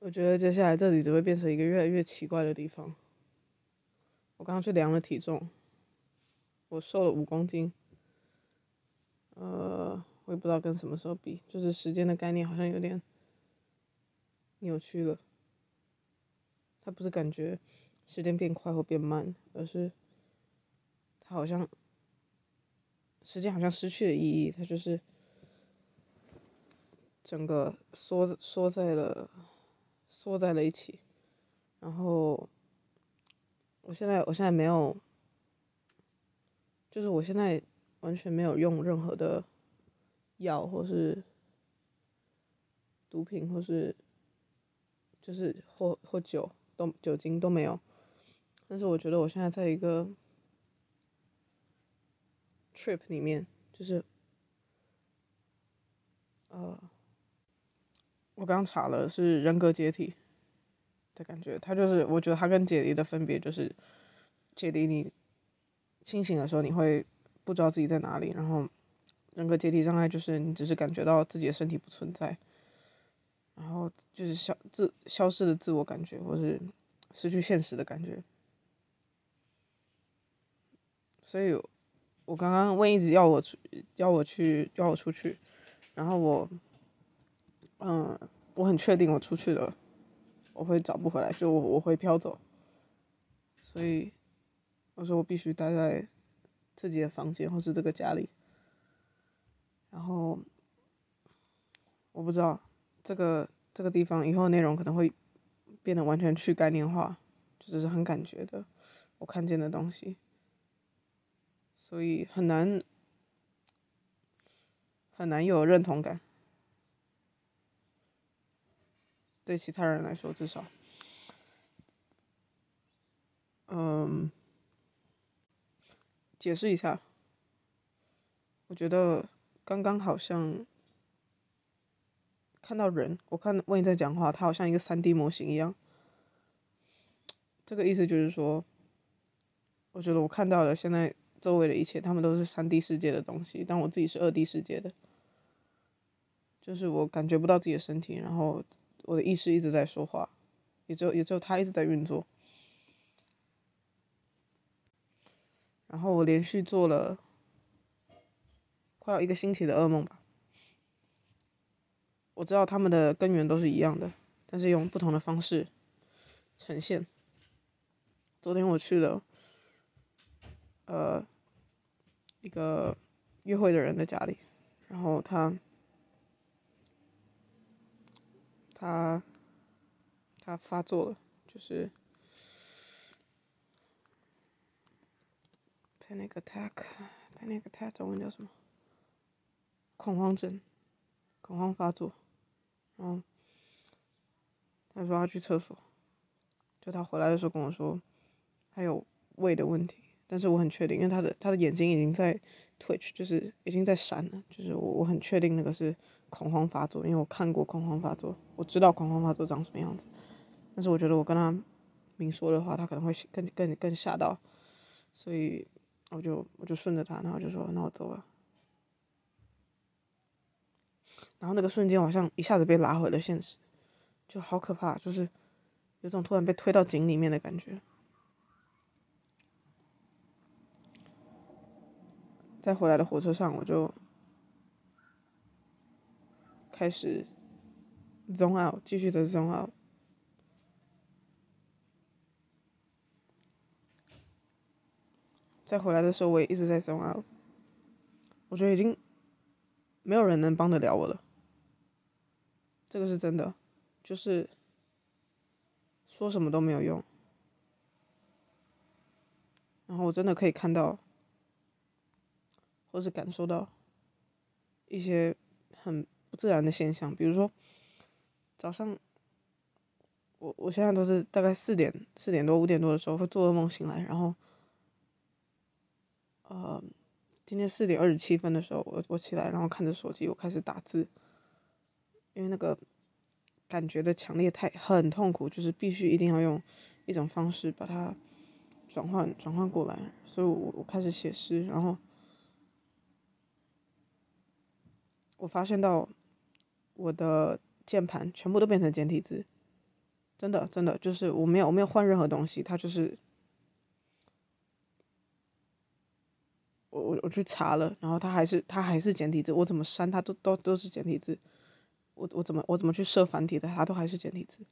我觉得接下来这里只会变成一个越来越奇怪的地方。我刚刚去量了体重，我瘦了五公斤。呃，我也不知道跟什么时候比，就是时间的概念好像有点扭曲了。它不是感觉时间变快或变慢，而是它好像时间好像失去了意义，它就是整个缩缩在了。缩在了一起，然后我现在我现在没有，就是我现在完全没有用任何的药或是毒品或是就是或或酒都酒精都没有，但是我觉得我现在在一个 trip 里面，就是呃。我刚查了，是人格解体的感觉。他就是，我觉得他跟解离的分别就是，解离你清醒的时候你会不知道自己在哪里，然后人格解体障碍就是你只是感觉到自己的身体不存在，然后就是消自消失的自我感觉，或是失去现实的感觉。所以，我刚刚问一直要我出，要我去，要我出去，然后我。嗯，我很确定我出去了，我会找不回来，就我，我会飘走，所以我说我必须待在自己的房间或是这个家里，然后我不知道这个这个地方以后内容可能会变得完全去概念化，就只是很感觉的，我看见的东西，所以很难很难有认同感。对其他人来说，至少，嗯，解释一下，我觉得刚刚好像看到人，我看问你在讲话，他好像一个三 D 模型一样。这个意思就是说，我觉得我看到的现在周围的一切，他们都是三 D 世界的东西，但我自己是二 D 世界的，就是我感觉不到自己的身体，然后。我的意识一直在说话，也就也就他一直在运作，然后我连续做了快要一个星期的噩梦吧。我知道他们的根源都是一样的，但是用不同的方式呈现。昨天我去了，呃，一个约会的人的家里，然后他。他他发作了，就是 panic attack，panic attack 中文叫什么？恐慌症，恐慌发作。然后他说他去厕所，就他回来的时候跟我说，他有胃的问题，但是我很确定，因为他的他的眼睛已经在 twitch，就是已经在闪了，就是我我很确定那个是。恐慌发作，因为我看过恐慌发作，我知道恐慌发作长什么样子。但是我觉得我跟他明说的话，他可能会更更更吓到，所以我就我就顺着他，然后就说那我走了。然后那个瞬间，好像一下子被拉回了现实，就好可怕，就是有种突然被推到井里面的感觉。在回来的火车上，我就。开始 zone out，继续的 zone out。再回来的时候，我也一直在 zone out。我觉得已经没有人能帮得了我了，这个是真的，就是说什么都没有用。然后我真的可以看到，或是感受到一些很。自然的现象，比如说早上，我我现在都是大概四点四点多五点多的时候会做噩梦醒来，然后，呃，今天四点二十七分的时候我我起来，然后看着手机我开始打字，因为那个感觉的强烈太很痛苦，就是必须一定要用一种方式把它转换转换过来，所以我我开始写诗，然后我发现到。我的键盘全部都变成简体字，真的真的就是我没有我没有换任何东西，它就是我我我去查了，然后它还是它还是简体字，我怎么删它都都都是简体字，我我怎么我怎么去设繁体的，它都还是简体字。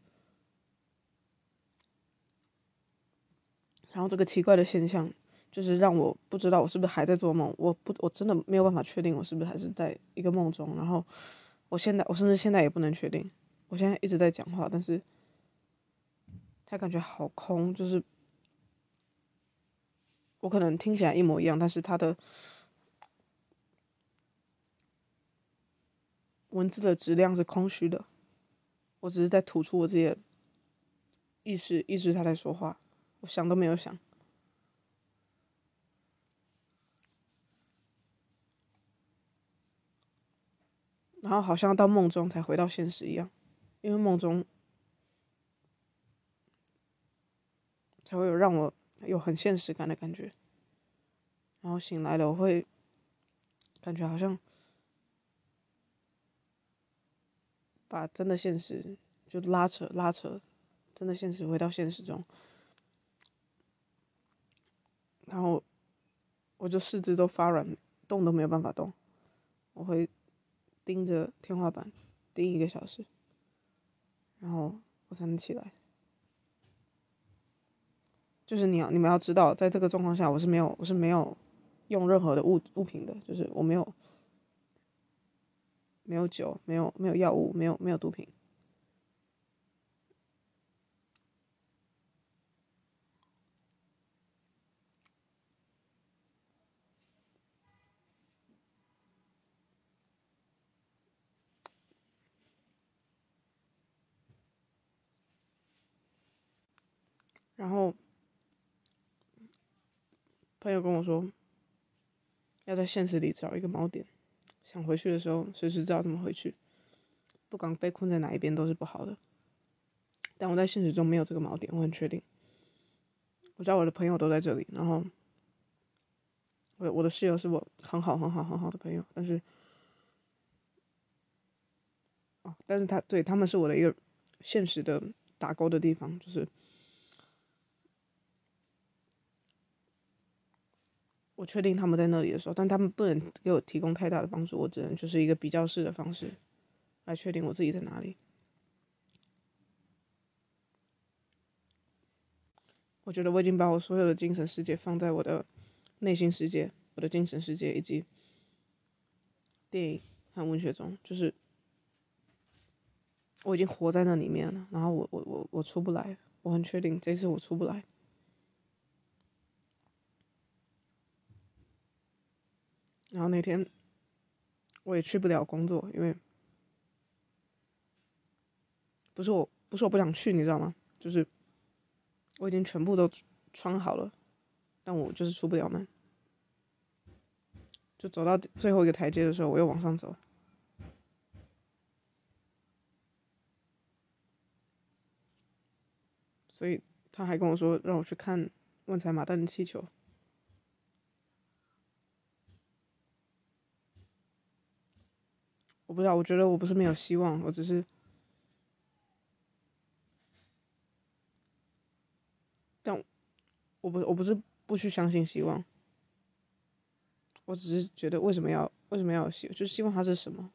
然后这个奇怪的现象，就是让我不知道我是不是还在做梦，我不我真的没有办法确定我是不是还是在一个梦中。然后我现在我甚至现在也不能确定，我现在一直在讲话，但是他感觉好空，就是我可能听起来一模一样，但是他的文字的质量是空虚的，我只是在吐出我自己的意识，意识他在说话。我想都没有想，然后好像到梦中才回到现实一样，因为梦中才会有让我有很现实感的感觉，然后醒来了我会感觉好像把真的现实就拉扯拉扯，真的现实回到现实中。然后我就四肢都发软，动都没有办法动。我会盯着天花板盯一个小时，然后我才能起来。就是你要你们要知道，在这个状况下，我是没有我是没有用任何的物物品的，就是我没有没有酒，没有没有药物，没有没有毒品。然后朋友跟我说，要在现实里找一个锚点，想回去的时候随时知道怎么回去，不管被困在哪一边都是不好的。但我在现实中没有这个锚点，我很确定。我知道我的朋友都在这里，然后我我的室友是我很好很好很好的朋友，但是，但是他对他们是我的一个现实的打勾的地方，就是。我确定他们在那里的时候，但他们不能给我提供太大的帮助，我只能就是一个比较式的方式来确定我自己在哪里。我觉得我已经把我所有的精神世界放在我的内心世界、我的精神世界以及电影和文学中，就是我已经活在那里面了。然后我我我我出不来，我很确定这次我出不来。然后那天我也去不了工作，因为不是我不是我不想去，你知道吗？就是我已经全部都穿好了，但我就是出不了门。就走到最后一个台阶的时候，我又往上走，所以他还跟我说让我去看万彩马蛋的气球。我不知道，我觉得我不是没有希望，我只是，但我不我不是不去相信希望，我只是觉得为什么要为什么要有希，就是希望它是什么？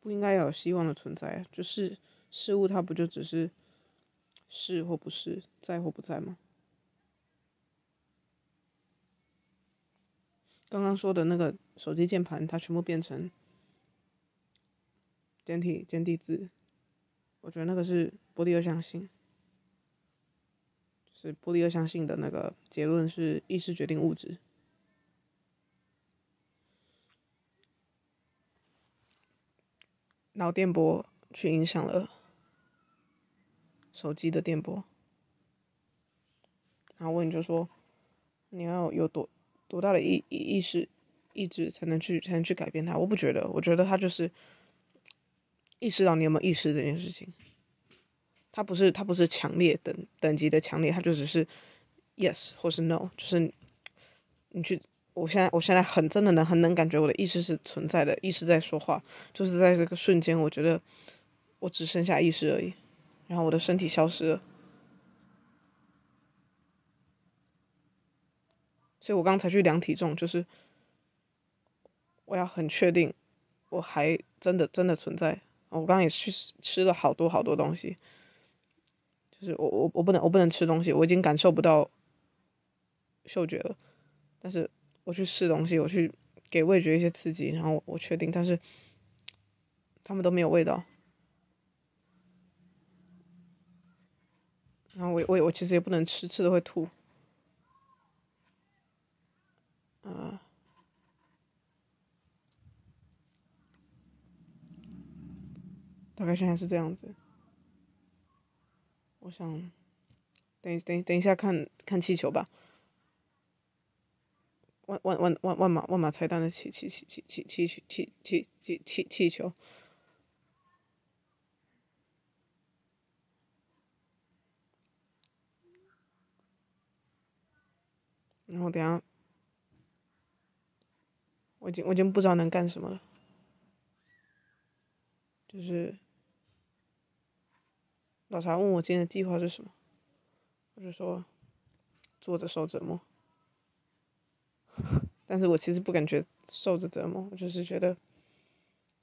不应该有希望的存在，就是事物它不就只是是或不是，在或不在吗？刚刚说的那个手机键盘，它全部变成简体简体字，我觉得那个是玻璃二象性，就是玻璃二象性的那个结论是意识决定物质，脑电波去影响了手机的电波，然后问你就说你要有多？多大的意意意识意志才能去才能去改变它？我不觉得，我觉得他就是意识到你有没有意识这件事情。他不是他不是强烈等等级的强烈，他就只是 yes 或是 no，就是你去我现在我现在很真的能很能感觉我的意识是存在的，意识在说话，就是在这个瞬间，我觉得我只剩下意识而已，然后我的身体消失了。所以我刚才去量体重，就是我要很确定我还真的真的存在。我刚刚也去吃了好多好多东西，就是我我我不能我不能吃东西，我已经感受不到嗅觉了。但是我去试东西，我去给味觉一些刺激，然后我确定，但是他们都没有味道。然后我我我其实也不能吃，吃了会吐。大概现在是这样子。我想等等等一下看看气球吧。万万万万万马万马才旦的气气气气气气气气气气气球。然后等下。我已经我已经不知道能干什么了，就是老茶问我今天的计划是什么，我就说坐着受折磨，但是我其实不感觉受着折磨，我就是觉得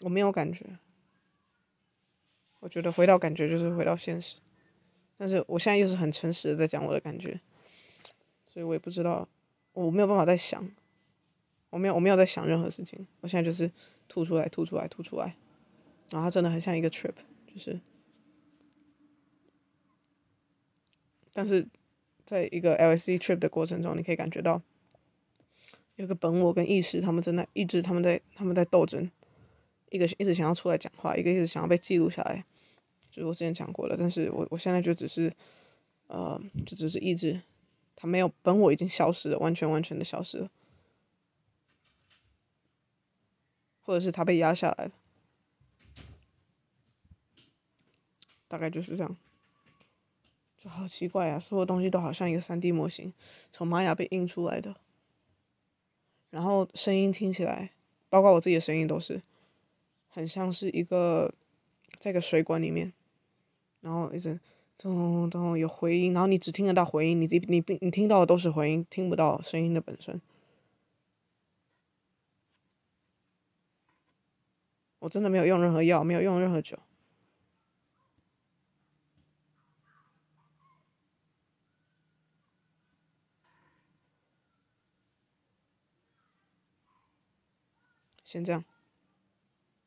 我没有感觉，我觉得回到感觉就是回到现实，但是我现在又是很诚实的在讲我的感觉，所以我也不知道，我没有办法再想。我没有，我没有在想任何事情。我现在就是吐出来，吐出来，吐出来。然后它真的很像一个 trip，就是，但是在一个 LSD trip 的过程中，你可以感觉到有个本我跟意识，他们正在意志，他们在他们在斗争。一个一直想要出来讲话，一个一直想要被记录下来。就是我之前讲过了，但是我我现在就只是，呃，就只是意志，他没有本我已经消失了，完全完全的消失了。或者是他被压下来了，大概就是这样，就好奇怪啊！所有东西都好像一个 3D 模型，从玛雅被印出来的，然后声音听起来，包括我自己的声音都是，很像是一个在一个水管里面，然后一直咚咚有回音，然后你只听得到回音，你你你你听到的都是回音，听不到声音的本身。我真的没有用任何药，没有用任何酒。先这样。